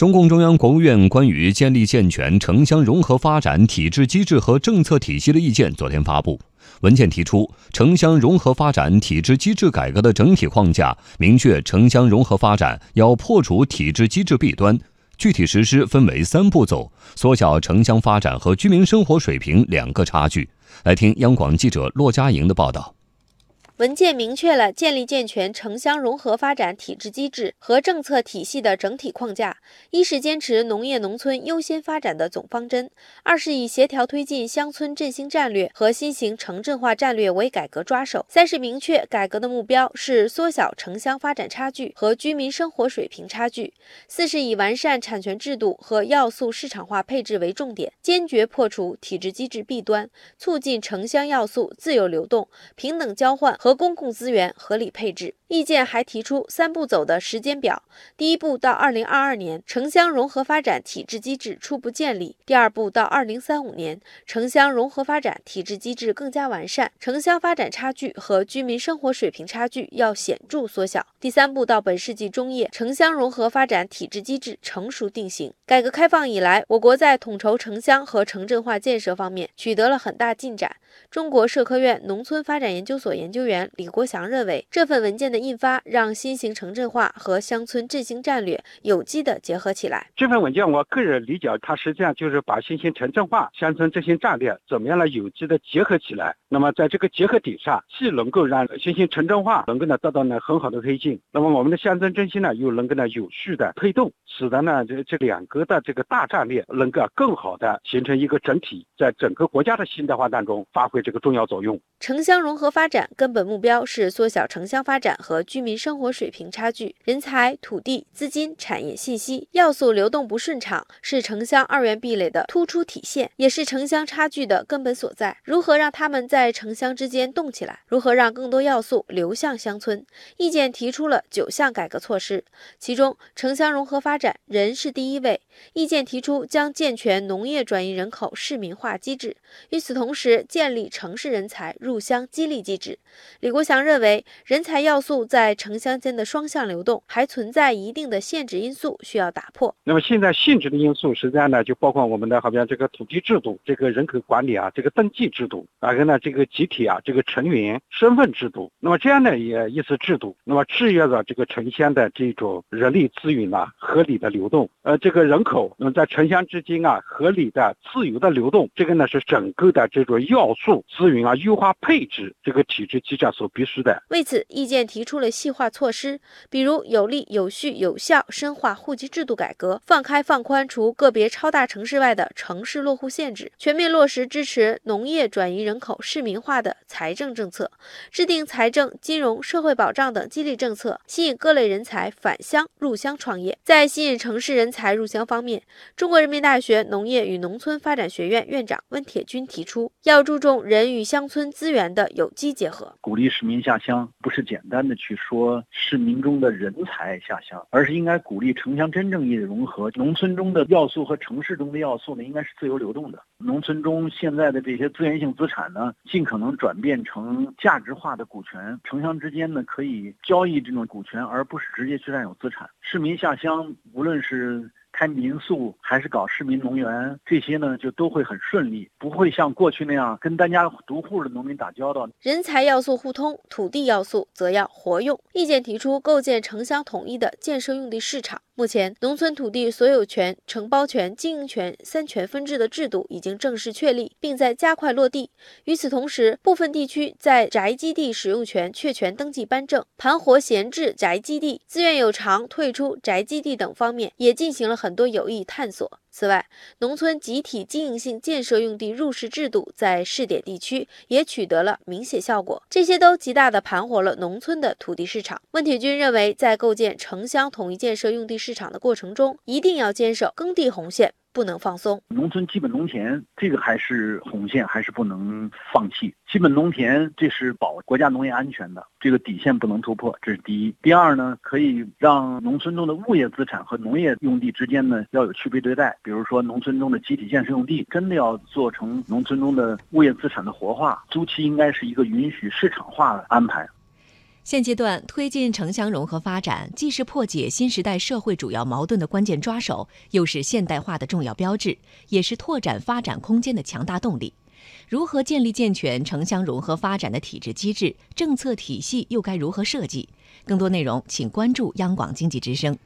中共中央、国务院关于建立健全城乡融合发展体制机制和政策体系的意见昨天发布。文件提出，城乡融合发展体制机制改革的整体框架，明确城乡融合发展要破除体制机制弊端，具体实施分为三步走，缩小城乡发展和居民生活水平两个差距。来听央广记者骆佳莹的报道。文件明确了建立健全城乡融合发展体制机制和政策体系的整体框架：一是坚持农业农村优先发展的总方针；二是以协调推进乡村振兴战略和新型城镇化战略为改革抓手；三是明确改革的目标是缩小城乡发展差距和居民生活水平差距；四是以完善产权制度和要素市场化配置为重点，坚决破除体制机制弊端，促进城乡要素自由流动、平等交换和。和公共资源合理配置。意见还提出三步走的时间表：第一步到二零二二年，城乡融合发展体制机制初步建立；第二步到二零三五年，城乡融合发展体制机制更加完善，城乡发展差距和居民生活水平差距要显著缩小；第三步到本世纪中叶，城乡融合发展体制机制成熟定型。改革开放以来，我国在统筹城乡和城镇化建设方面取得了很大进展。中国社科院农村发展研究所研究员。李国祥认为，这份文件的印发让新型城镇化和乡村振兴战略有机的结合起来。这份文件，我个人理解，它实际上就是把新型城镇化、乡村振兴战略怎么样来有机的结合起来。那么，在这个结合点上，既能够让新型城镇化能够呢得到呢很好的推进，那么我们的乡村振兴呢又能够呢有序的推动，使得呢这这两个的这个大战略能够更好的形成一个整体，在整个国家的现代化当中发挥这个重要作用。城乡融合发展根本目标是缩小城乡发展和居民生活水平差距。人才、土地、资金、产业、信息要素流动不顺畅，是城乡二元壁垒的突出体现，也是城乡差距的根本所在。如何让他们在在城乡之间动起来？如何让更多要素流向乡村？意见提出了九项改革措施，其中城乡融合发展人是第一位。意见提出将健全农业转移人口市民化机制，与此同时建立城市人才入。乡激励机制，李国祥认为，人才要素在城乡间的双向流动还存在一定的限制因素，需要打破。那么现在限制的因素实际上呢，就包括我们的好像这个土地制度、这个人口管理啊、这个登记制度，还有呢这一个集体啊、这个成员身份制度。那么这样的也一次制度，那么制约了这个城乡的这种人力资源啊合理的流动。呃，这个人口那么在城乡之间啊合理的自由的流动，这个呢是整个的这种要素资源啊优化。配置这个体制机制所必须的。为此，意见提出了细化措施，比如有力、有序、有效深化户籍制度改革，放开放宽除个别超大城市外的城市落户限制，全面落实支持农业转移人口市市民化的财政政策，制定财政、金融、社会保障等激励政策，吸引各类人才返乡入乡创业。在吸引城市人才入乡方面，中国人民大学农业与农村发展学院院长温铁军提出，要注重人与乡村资。源的有机结合，鼓励市民下乡，不是简单的去说市民中的人才下乡，而是应该鼓励城乡真正意义的融合。农村中的要素和城市中的要素呢，应该是自由流动的。农村中现在的这些资源性资产呢，尽可能转变成价值化的股权。城乡之间呢，可以交易这种股权，而不是直接去占有资产。市民下乡，无论是开民宿还是搞市民农园，这些呢就都会很顺利，不会像过去那样跟单家独户的农民打交道。人才要素互通，土地要素则要活用。意见提出构建城乡统一的建设用地市场。目前，农村土地所有权、承包权、经营权三权分置的制度已经正式确立，并在加快落地。与此同时，部分地区在宅基地使用权确权登记颁证、盘活闲置宅基地、自愿有偿退出宅基地等方面，也进行了很多有益探索。此外，农村集体经营性建设用地入市制度在试点地区也取得了明显效果，这些都极大的盘活了农村的土地市场。温铁军认为，在构建城乡统一建设用地市场的过程中，一定要坚守耕地红线。不能放松，农村基本农田这个还是红线，还是不能放弃。基本农田这是保国家农业安全的，这个底线不能突破，这是第一。第二呢，可以让农村中的物业资产和农业用地之间呢要有区别对待。比如说，农村中的集体建设用地真的要做成农村中的物业资产的活化，租期应该是一个允许市场化的安排。现阶段推进城乡融合发展，既是破解新时代社会主要矛盾的关键抓手，又是现代化的重要标志，也是拓展发展空间的强大动力。如何建立健全城乡融合发展的体制机制、政策体系，又该如何设计？更多内容，请关注央广经济之声。